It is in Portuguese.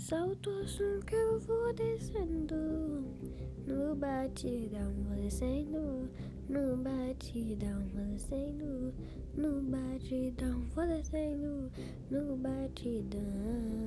Salto que eu vou descendo. No batidão vou descendo. No batidão vou descendo. No batidão vou descendo. No batidão.